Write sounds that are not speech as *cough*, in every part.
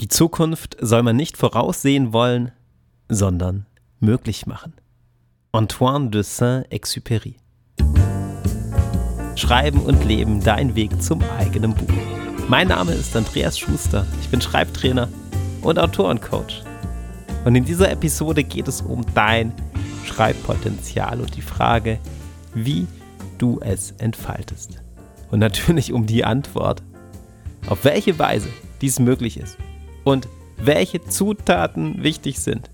Die Zukunft soll man nicht voraussehen wollen, sondern möglich machen. Antoine de Saint-Exupéry. Schreiben und Leben, dein Weg zum eigenen Buch. Mein Name ist Andreas Schuster, ich bin Schreibtrainer und Autorencoach. Und in dieser Episode geht es um dein Schreibpotenzial und die Frage, wie du es entfaltest. Und natürlich um die Antwort, auf welche Weise dies möglich ist und welche Zutaten wichtig sind,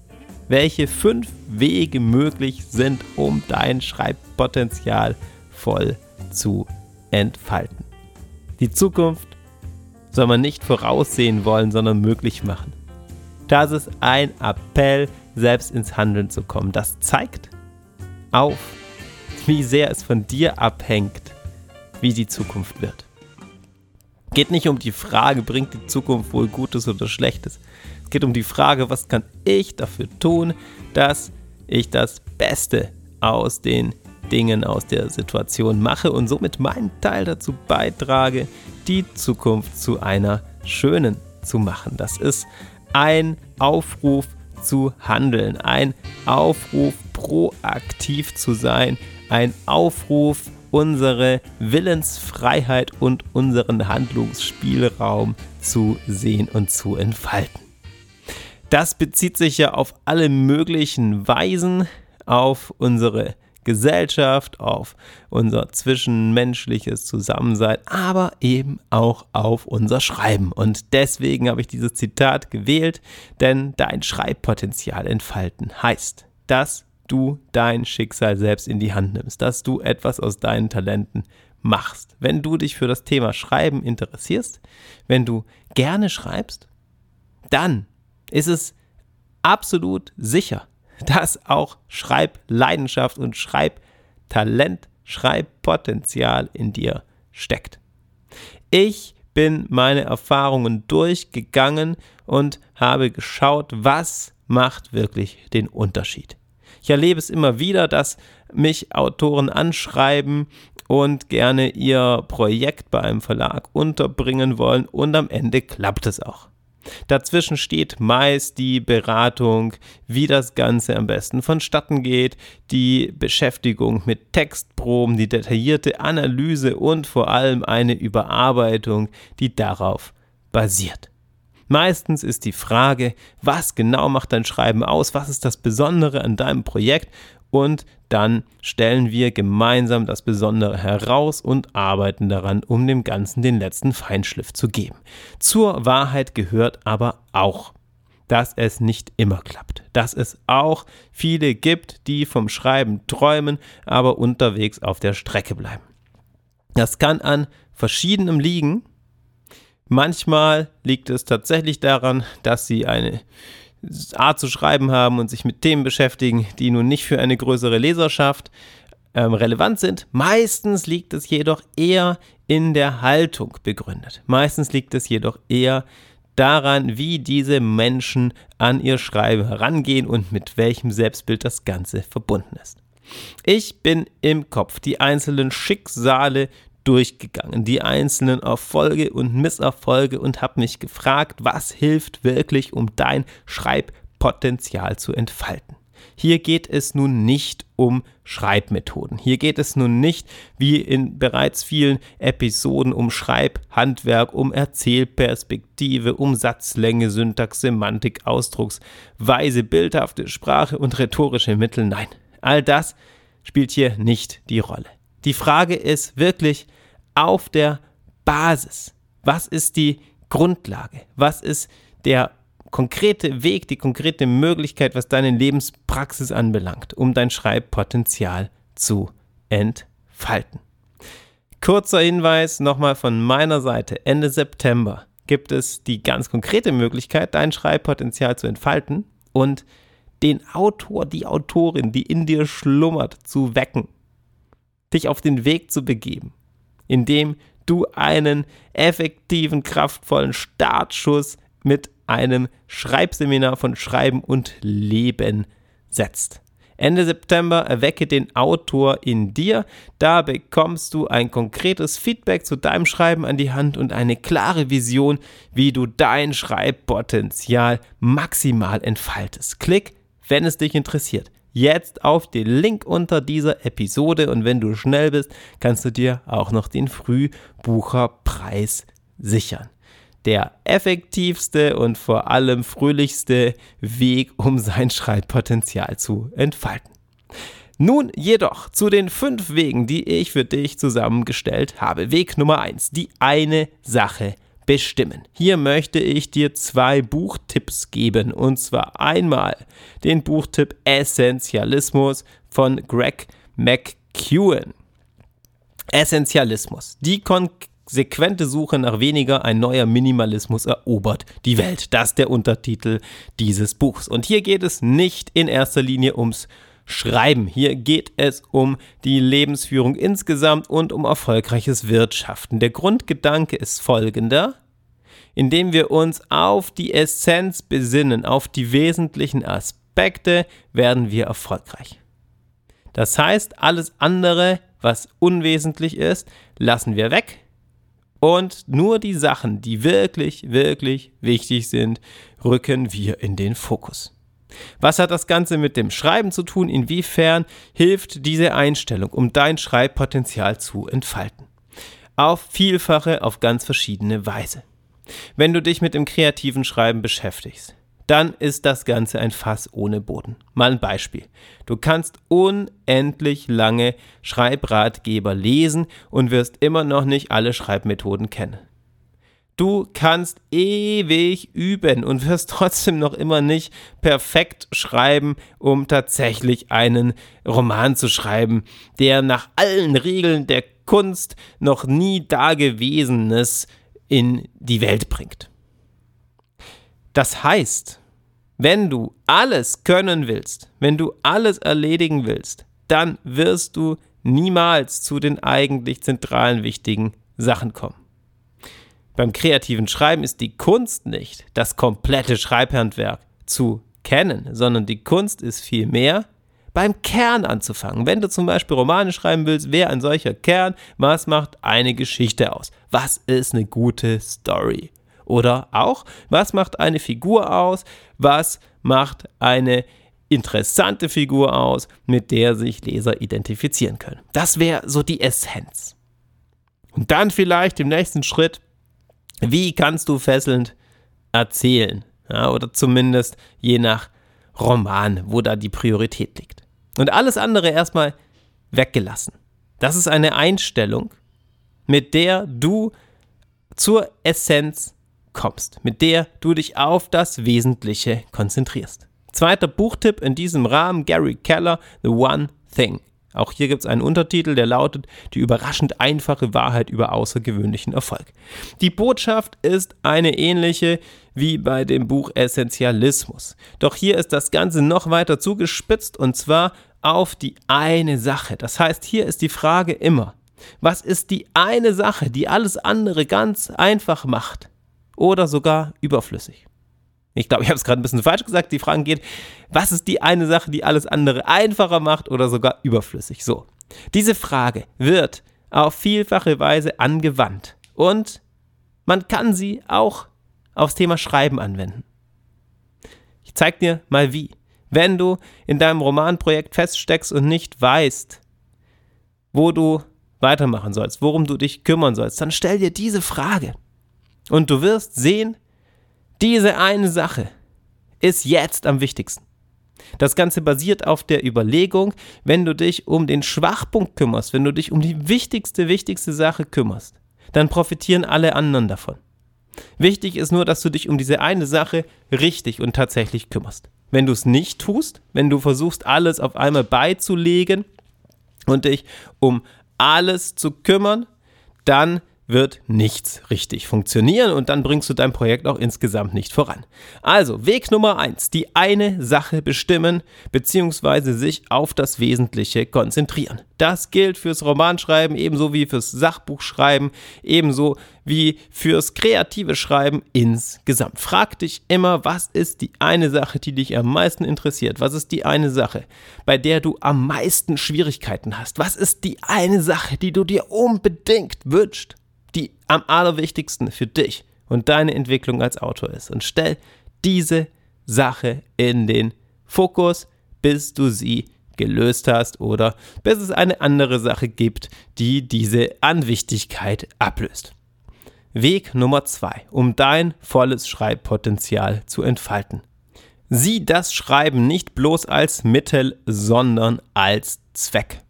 welche fünf Wege möglich sind, um dein Schreibpotenzial voll zu entfalten. Die Zukunft soll man nicht voraussehen wollen, sondern möglich machen. Das ist ein Appell, selbst ins Handeln zu kommen. Das zeigt auf, wie sehr es von dir abhängt, wie die Zukunft wird geht nicht um die Frage, bringt die Zukunft wohl Gutes oder Schlechtes. Es geht um die Frage, was kann ich dafür tun, dass ich das Beste aus den Dingen, aus der Situation mache und somit meinen Teil dazu beitrage, die Zukunft zu einer schönen zu machen. Das ist ein Aufruf zu handeln, ein Aufruf proaktiv zu sein, ein Aufruf unsere Willensfreiheit und unseren Handlungsspielraum zu sehen und zu entfalten. Das bezieht sich ja auf alle möglichen Weisen, auf unsere Gesellschaft, auf unser zwischenmenschliches Zusammensein, aber eben auch auf unser Schreiben. Und deswegen habe ich dieses Zitat gewählt, denn dein Schreibpotenzial entfalten heißt, dass du dein Schicksal selbst in die Hand nimmst, dass du etwas aus deinen Talenten machst. Wenn du dich für das Thema Schreiben interessierst, wenn du gerne schreibst, dann ist es absolut sicher, dass auch Schreibleidenschaft und Schreibtalent, Schreibpotenzial in dir steckt. Ich bin meine Erfahrungen durchgegangen und habe geschaut, was macht wirklich den Unterschied. Ich erlebe es immer wieder, dass mich Autoren anschreiben und gerne ihr Projekt bei einem Verlag unterbringen wollen und am Ende klappt es auch. Dazwischen steht meist die Beratung, wie das Ganze am besten vonstatten geht, die Beschäftigung mit Textproben, die detaillierte Analyse und vor allem eine Überarbeitung, die darauf basiert. Meistens ist die Frage, was genau macht dein Schreiben aus, was ist das Besondere an deinem Projekt und dann stellen wir gemeinsam das Besondere heraus und arbeiten daran, um dem Ganzen den letzten Feinschliff zu geben. Zur Wahrheit gehört aber auch, dass es nicht immer klappt, dass es auch viele gibt, die vom Schreiben träumen, aber unterwegs auf der Strecke bleiben. Das kann an verschiedenem liegen, Manchmal liegt es tatsächlich daran, dass sie eine Art zu schreiben haben und sich mit Themen beschäftigen, die nun nicht für eine größere Leserschaft ähm, relevant sind. Meistens liegt es jedoch eher in der Haltung begründet. Meistens liegt es jedoch eher daran, wie diese Menschen an ihr Schreiben herangehen und mit welchem Selbstbild das Ganze verbunden ist. Ich bin im Kopf die einzelnen Schicksale durchgegangen, die einzelnen Erfolge und Misserfolge und habe mich gefragt, was hilft wirklich, um dein Schreibpotenzial zu entfalten. Hier geht es nun nicht um Schreibmethoden. Hier geht es nun nicht, wie in bereits vielen Episoden, um Schreibhandwerk, um Erzählperspektive, um Satzlänge, Syntax, Semantik, Ausdrucksweise, bildhafte Sprache und rhetorische Mittel. Nein, all das spielt hier nicht die Rolle. Die Frage ist wirklich auf der Basis. Was ist die Grundlage? Was ist der konkrete Weg, die konkrete Möglichkeit, was deine Lebenspraxis anbelangt, um dein Schreibpotenzial zu entfalten? Kurzer Hinweis nochmal von meiner Seite. Ende September gibt es die ganz konkrete Möglichkeit, dein Schreibpotenzial zu entfalten und den Autor, die Autorin, die in dir schlummert, zu wecken dich auf den Weg zu begeben, indem du einen effektiven, kraftvollen Startschuss mit einem Schreibseminar von Schreiben und Leben setzt. Ende September erwecke den Autor in dir. Da bekommst du ein konkretes Feedback zu deinem Schreiben an die Hand und eine klare Vision, wie du dein Schreibpotenzial maximal entfaltest. Klick, wenn es dich interessiert. Jetzt auf den Link unter dieser Episode und wenn du schnell bist, kannst du dir auch noch den Frühbucherpreis sichern der effektivste und vor allem fröhlichste Weg, um sein Schreibpotenzial zu entfalten. Nun jedoch zu den fünf Wegen, die ich für dich zusammengestellt habe. Weg Nummer eins: die eine Sache bestimmen. Hier möchte ich dir zwei Buchtipps geben. Und zwar einmal den Buchtipp Essentialismus von Greg McEwen. Essentialismus. Die Kon konsequente Suche nach weniger, ein neuer Minimalismus erobert die Welt. Das ist der Untertitel dieses Buchs. Und hier geht es nicht in erster Linie ums Schreiben. Hier geht es um die Lebensführung insgesamt und um erfolgreiches Wirtschaften. Der Grundgedanke ist folgender. Indem wir uns auf die Essenz besinnen, auf die wesentlichen Aspekte, werden wir erfolgreich. Das heißt, alles andere, was unwesentlich ist, lassen wir weg und nur die Sachen, die wirklich, wirklich wichtig sind, rücken wir in den Fokus. Was hat das Ganze mit dem Schreiben zu tun? Inwiefern hilft diese Einstellung, um dein Schreibpotenzial zu entfalten? Auf vielfache, auf ganz verschiedene Weise. Wenn du dich mit dem kreativen Schreiben beschäftigst, dann ist das Ganze ein Fass ohne Boden. Mal ein Beispiel. Du kannst unendlich lange Schreibratgeber lesen und wirst immer noch nicht alle Schreibmethoden kennen. Du kannst ewig üben und wirst *laughs* trotzdem noch immer nicht perfekt schreiben, um tatsächlich einen Roman zu schreiben, der nach allen Regeln der Kunst noch nie Dagewesenes in die Welt bringt. Das heißt, wenn du alles können willst, wenn du alles erledigen willst, dann wirst du niemals zu den eigentlich zentralen wichtigen Sachen kommen. Beim kreativen Schreiben ist die Kunst nicht, das komplette Schreibhandwerk zu kennen, sondern die Kunst ist vielmehr, beim Kern anzufangen. Wenn du zum Beispiel Romane schreiben willst, wäre ein solcher Kern, was macht eine Geschichte aus? Was ist eine gute Story? Oder auch, was macht eine Figur aus? Was macht eine interessante Figur aus, mit der sich Leser identifizieren können? Das wäre so die Essenz. Und dann vielleicht im nächsten Schritt, wie kannst du fesselnd erzählen? Ja, oder zumindest je nach Roman, wo da die Priorität liegt. Und alles andere erstmal weggelassen. Das ist eine Einstellung, mit der du zur Essenz kommst, mit der du dich auf das Wesentliche konzentrierst. Zweiter Buchtipp in diesem Rahmen, Gary Keller, The One Thing. Auch hier gibt es einen Untertitel, der lautet Die überraschend einfache Wahrheit über außergewöhnlichen Erfolg. Die Botschaft ist eine ähnliche wie bei dem Buch Essentialismus. Doch hier ist das Ganze noch weiter zugespitzt und zwar auf die eine Sache. Das heißt, hier ist die Frage immer, was ist die eine Sache, die alles andere ganz einfach macht? oder sogar überflüssig. Ich glaube, ich habe es gerade ein bisschen falsch gesagt. Die Frage geht, was ist die eine Sache, die alles andere einfacher macht oder sogar überflüssig? So, diese Frage wird auf vielfache Weise angewandt und man kann sie auch aufs Thema Schreiben anwenden. Ich zeige dir mal wie. Wenn du in deinem Romanprojekt feststeckst und nicht weißt, wo du weitermachen sollst, worum du dich kümmern sollst, dann stell dir diese Frage. Und du wirst sehen, diese eine Sache ist jetzt am wichtigsten. Das Ganze basiert auf der Überlegung, wenn du dich um den Schwachpunkt kümmerst, wenn du dich um die wichtigste, wichtigste Sache kümmerst, dann profitieren alle anderen davon. Wichtig ist nur, dass du dich um diese eine Sache richtig und tatsächlich kümmerst. Wenn du es nicht tust, wenn du versuchst, alles auf einmal beizulegen und dich um alles zu kümmern, dann wird nichts richtig funktionieren und dann bringst du dein Projekt auch insgesamt nicht voran. Also, Weg Nummer eins: die eine Sache bestimmen bzw. sich auf das Wesentliche konzentrieren. Das gilt fürs Romanschreiben ebenso wie fürs Sachbuchschreiben, ebenso wie fürs kreative Schreiben insgesamt. Frag dich immer, was ist die eine Sache, die dich am meisten interessiert? Was ist die eine Sache, bei der du am meisten Schwierigkeiten hast? Was ist die eine Sache, die du dir unbedingt wünschst? Die am allerwichtigsten für dich und deine Entwicklung als Autor ist. Und stell diese Sache in den Fokus, bis du sie gelöst hast oder bis es eine andere Sache gibt, die diese an Wichtigkeit ablöst. Weg Nummer zwei, um dein volles Schreibpotenzial zu entfalten. Sieh das Schreiben nicht bloß als Mittel, sondern als Zweck.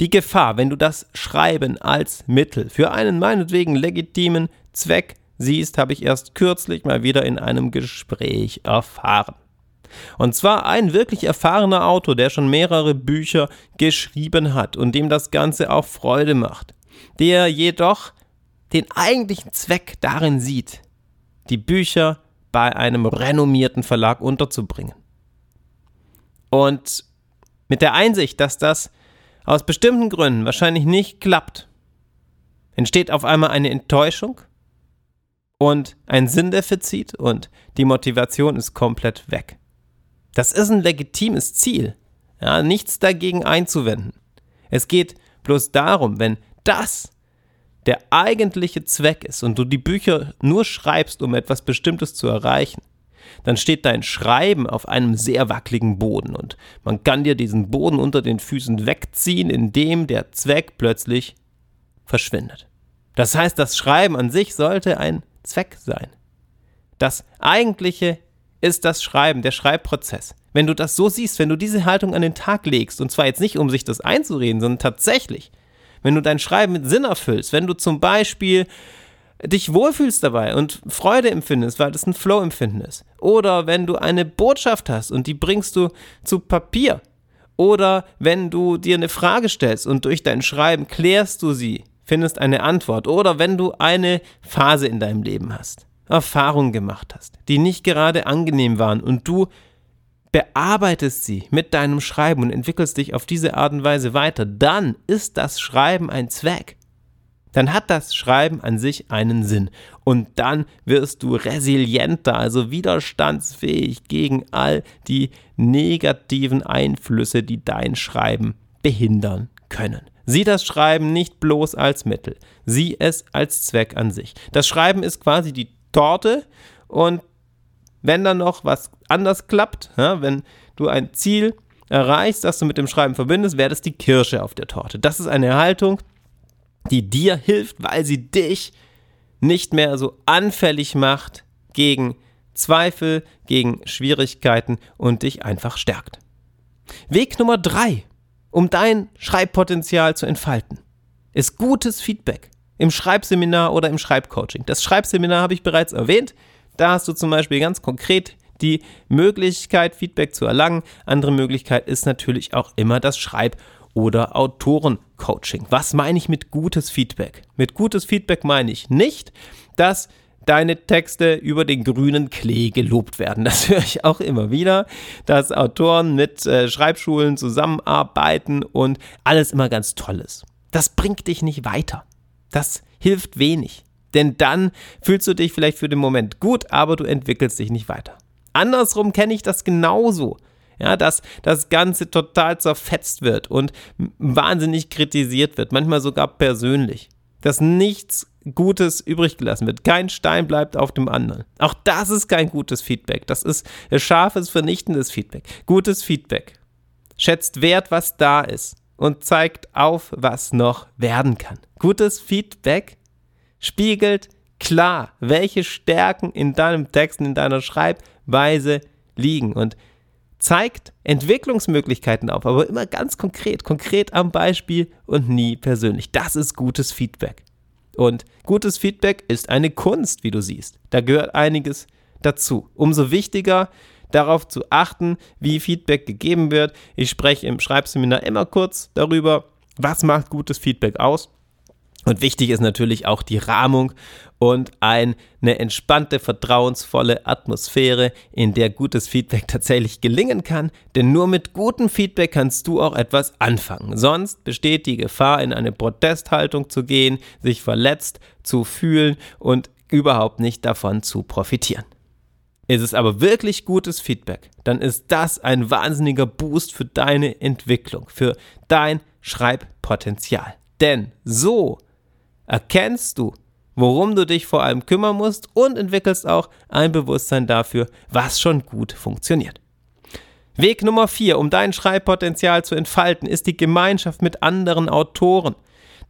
Die Gefahr, wenn du das Schreiben als Mittel für einen meinetwegen legitimen Zweck siehst, habe ich erst kürzlich mal wieder in einem Gespräch erfahren. Und zwar ein wirklich erfahrener Autor, der schon mehrere Bücher geschrieben hat und dem das Ganze auch Freude macht, der jedoch den eigentlichen Zweck darin sieht, die Bücher bei einem renommierten Verlag unterzubringen. Und mit der Einsicht, dass das aus bestimmten Gründen wahrscheinlich nicht klappt, entsteht auf einmal eine Enttäuschung und ein Sinndefizit und die Motivation ist komplett weg. Das ist ein legitimes Ziel, ja, nichts dagegen einzuwenden. Es geht bloß darum, wenn das der eigentliche Zweck ist und du die Bücher nur schreibst, um etwas Bestimmtes zu erreichen, dann steht dein Schreiben auf einem sehr wackeligen Boden und man kann dir diesen Boden unter den Füßen wegziehen, indem der Zweck plötzlich verschwindet. Das heißt, das Schreiben an sich sollte ein Zweck sein. Das eigentliche ist das Schreiben, der Schreibprozess. Wenn du das so siehst, wenn du diese Haltung an den Tag legst, und zwar jetzt nicht, um sich das einzureden, sondern tatsächlich, wenn du dein Schreiben mit Sinn erfüllst, wenn du zum Beispiel dich wohlfühlst dabei und Freude empfindest, weil das ein Flow-Empfinden ist. Oder wenn du eine Botschaft hast und die bringst du zu Papier. Oder wenn du dir eine Frage stellst und durch dein Schreiben klärst du sie, findest eine Antwort. Oder wenn du eine Phase in deinem Leben hast, Erfahrungen gemacht hast, die nicht gerade angenehm waren und du bearbeitest sie mit deinem Schreiben und entwickelst dich auf diese Art und Weise weiter, dann ist das Schreiben ein Zweck dann hat das Schreiben an sich einen Sinn. Und dann wirst du resilienter, also widerstandsfähig gegen all die negativen Einflüsse, die dein Schreiben behindern können. Sieh das Schreiben nicht bloß als Mittel, sieh es als Zweck an sich. Das Schreiben ist quasi die Torte und wenn dann noch was anders klappt, ja, wenn du ein Ziel erreichst, das du mit dem Schreiben verbindest, wäre das die Kirsche auf der Torte. Das ist eine Haltung, die dir hilft, weil sie dich nicht mehr so anfällig macht gegen Zweifel, gegen Schwierigkeiten und dich einfach stärkt. Weg Nummer drei, um dein Schreibpotenzial zu entfalten, ist gutes Feedback im Schreibseminar oder im Schreibcoaching. Das Schreibseminar habe ich bereits erwähnt. Da hast du zum Beispiel ganz konkret die Möglichkeit, Feedback zu erlangen. Andere Möglichkeit ist natürlich auch immer das Schreib- oder Autorencoaching. Was meine ich mit gutes Feedback? Mit gutes Feedback meine ich nicht, dass deine Texte über den grünen Klee gelobt werden. Das höre ich auch immer wieder, dass Autoren mit äh, Schreibschulen zusammenarbeiten und alles immer ganz toll ist. Das bringt dich nicht weiter. Das hilft wenig. Denn dann fühlst du dich vielleicht für den Moment gut, aber du entwickelst dich nicht weiter. Andersrum kenne ich das genauso ja, dass das Ganze total zerfetzt wird und wahnsinnig kritisiert wird, manchmal sogar persönlich. Dass nichts Gutes übrig gelassen wird. Kein Stein bleibt auf dem anderen. Auch das ist kein gutes Feedback. Das ist scharfes, vernichtendes Feedback. Gutes Feedback schätzt wert, was da ist und zeigt auf, was noch werden kann. Gutes Feedback spiegelt klar, welche Stärken in deinem Text, in deiner Schreibweise liegen. Und zeigt Entwicklungsmöglichkeiten auf, aber immer ganz konkret, konkret am Beispiel und nie persönlich. Das ist gutes Feedback. Und gutes Feedback ist eine Kunst, wie du siehst. Da gehört einiges dazu. Umso wichtiger darauf zu achten, wie Feedback gegeben wird. Ich spreche im Schreibseminar immer kurz darüber, was macht gutes Feedback aus. Und wichtig ist natürlich auch die Rahmung und eine entspannte, vertrauensvolle Atmosphäre, in der gutes Feedback *laughs* tatsächlich gelingen kann. Denn nur mit gutem Feedback kannst du auch etwas anfangen. Sonst besteht die Gefahr, in eine Protesthaltung zu gehen, sich verletzt zu fühlen und überhaupt nicht davon zu profitieren. Ist es aber wirklich gutes Feedback, dann ist das ein wahnsinniger Boost für deine Entwicklung, für dein Schreibpotenzial. Denn so erkennst du, worum du dich vor allem kümmern musst und entwickelst auch ein Bewusstsein dafür, was schon gut funktioniert. Weg Nummer 4, um dein Schreibpotenzial zu entfalten, ist die Gemeinschaft mit anderen Autoren.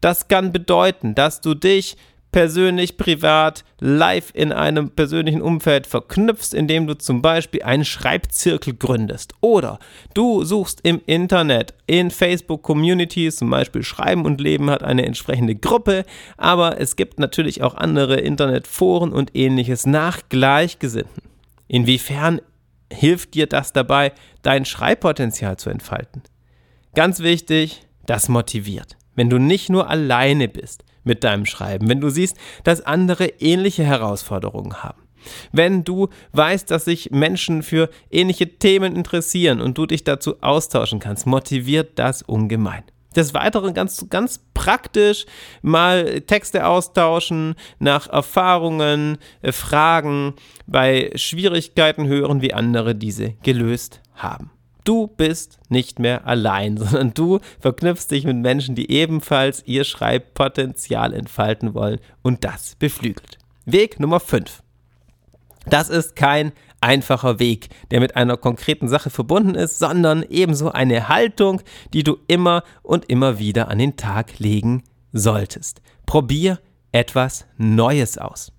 Das kann bedeuten, dass du dich persönlich, privat, live in einem persönlichen Umfeld verknüpfst, indem du zum Beispiel einen Schreibzirkel gründest. Oder du suchst im Internet, in Facebook-Communities, zum Beispiel Schreiben und Leben hat eine entsprechende Gruppe, aber es gibt natürlich auch andere Internetforen und ähnliches nach Gleichgesinnten. Inwiefern hilft dir das dabei, dein Schreibpotenzial zu entfalten? Ganz wichtig, das motiviert. Wenn du nicht nur alleine bist, mit deinem Schreiben, wenn du siehst, dass andere ähnliche Herausforderungen haben. Wenn du weißt, dass sich Menschen für ähnliche Themen interessieren und du dich dazu austauschen kannst, motiviert das ungemein. Des Weiteren ganz, ganz praktisch mal Texte austauschen, nach Erfahrungen, äh, Fragen, bei Schwierigkeiten hören, wie andere diese gelöst haben. Du bist nicht mehr allein, *laughs* sondern du verknüpfst dich mit Menschen, die ebenfalls ihr Schreibpotenzial entfalten wollen und das beflügelt. Weg Nummer 5. Das ist kein einfacher Weg, der mit einer konkreten Sache verbunden ist, sondern ebenso eine Haltung, die du immer und immer wieder an den Tag legen solltest. Probier etwas Neues aus.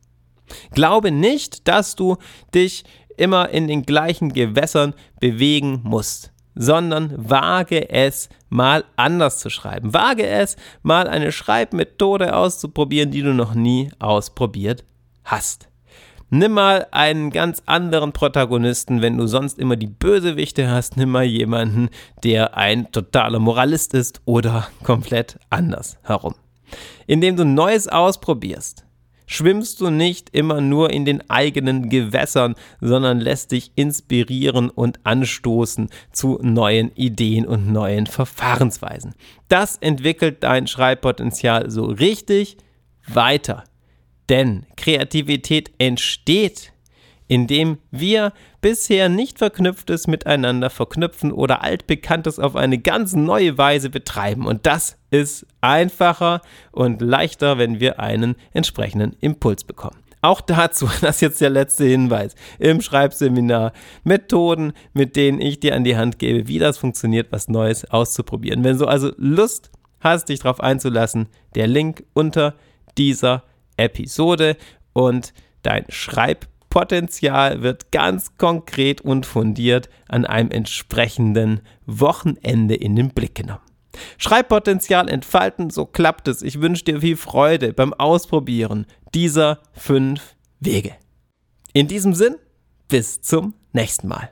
Glaube nicht, dass du dich immer in den gleichen Gewässern bewegen musst, sondern wage es mal anders zu schreiben. Wage es mal eine Schreibmethode auszuprobieren, die du noch nie ausprobiert hast. Nimm mal einen ganz anderen Protagonisten, wenn du sonst immer die Bösewichte hast, nimm mal jemanden, der ein totaler Moralist ist oder komplett anders herum. Indem du Neues ausprobierst, schwimmst du nicht immer nur in den eigenen Gewässern, sondern lässt dich inspirieren und anstoßen zu neuen Ideen und neuen Verfahrensweisen. Das entwickelt dein Schreibpotenzial so richtig weiter. Denn Kreativität entsteht indem wir bisher nicht verknüpftes miteinander verknüpfen oder altbekanntes auf eine ganz neue Weise betreiben. Und das ist einfacher und leichter, wenn wir einen entsprechenden Impuls bekommen. Auch dazu, *laughs* das ist jetzt der letzte Hinweis, im Schreibseminar Methoden, mit denen ich dir an die Hand gebe, wie das funktioniert, was Neues auszuprobieren. Wenn du also Lust hast, dich darauf einzulassen, der Link unter dieser Episode und dein Schreibprogramm Potenzial wird ganz konkret und fundiert an einem entsprechenden Wochenende in den Blick genommen. Schreibpotenzial entfalten, so klappt es. Ich wünsche dir viel Freude beim Ausprobieren dieser fünf Wege. In diesem Sinn, bis zum nächsten Mal.